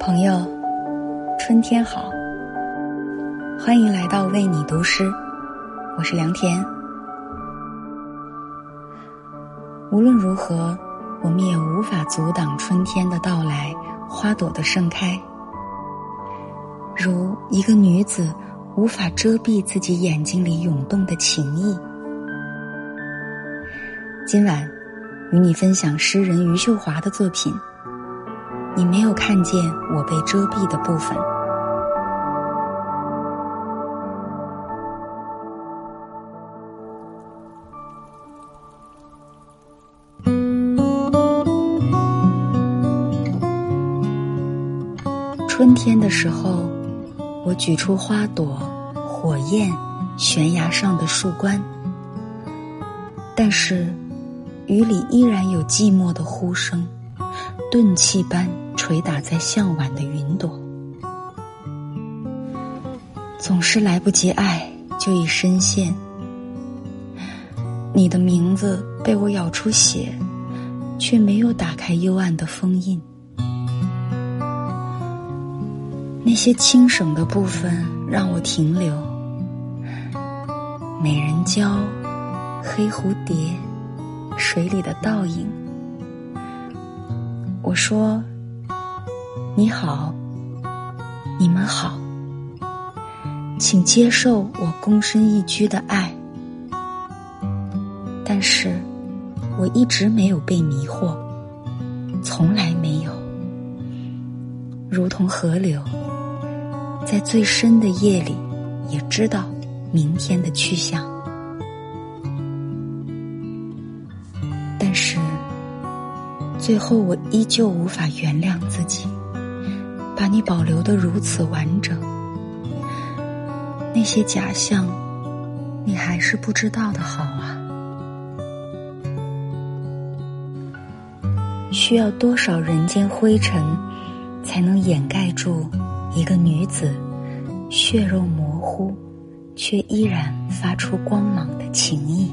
朋友，春天好，欢迎来到为你读诗，我是良田。无论如何，我们也无法阻挡春天的到来，花朵的盛开。如一个女子无法遮蔽自己眼睛里涌动的情意。今晚，与你分享诗人余秀华的作品。你没有看见我被遮蔽的部分。春天的时候，我举出花朵、火焰、悬崖上的树冠，但是雨里依然有寂寞的呼声。钝器般捶打在向晚的云朵，总是来不及爱就已深陷。你的名字被我咬出血，却没有打开幽暗的封印。那些轻省的部分让我停留，美人蕉、黑蝴蝶、水里的倒影。我说：“你好，你们好，请接受我躬身一居的爱。但是，我一直没有被迷惑，从来没有。如同河流，在最深的夜里，也知道明天的去向。但是。”最后，我依旧无法原谅自己，把你保留的如此完整。那些假象，你还是不知道的好啊！需要多少人间灰尘，才能掩盖住一个女子血肉模糊，却依然发出光芒的情意？